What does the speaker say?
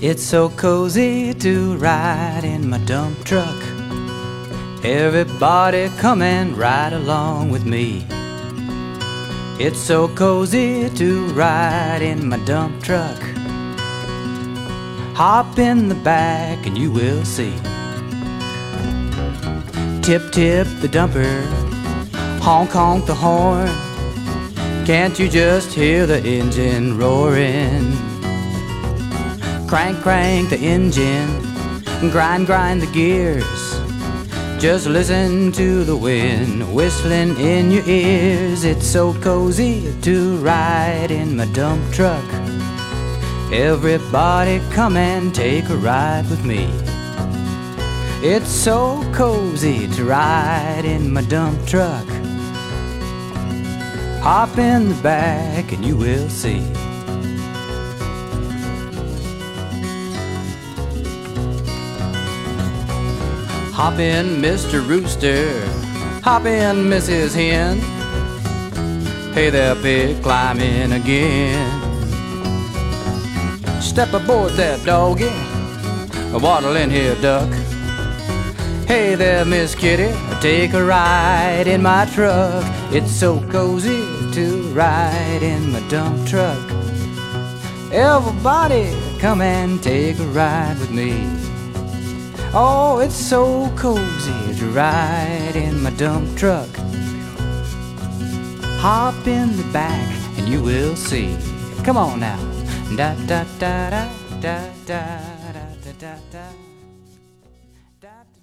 It's so cozy to ride in my dump truck. Everybody come and ride along with me. It's so cozy to ride in my dump truck. Hop in the back and you will see. Tip tip the dumper, honk honk the horn. Can't you just hear the engine roaring? Crank crank the engine, grind grind the gears. Just listen to the wind whistling in your ears. It's so cozy to ride in my dump truck. Everybody come and take a ride with me. It's so cozy to ride in my dump truck. Hop in the back and you will see. Hop in, Mr. Rooster. Hop in, Mrs. Hen. Hey there, pig, climb in again. Step aboard that doggy. Waddle in here, duck. Hey there, Miss Kitty, take a ride in my truck. It's so cozy to ride in my dump truck. Everybody, come and take a ride with me. Oh, it's so cozy to ride in my dump truck. Hop in the back and you will see. Come on now. Da da da da da da da da da da.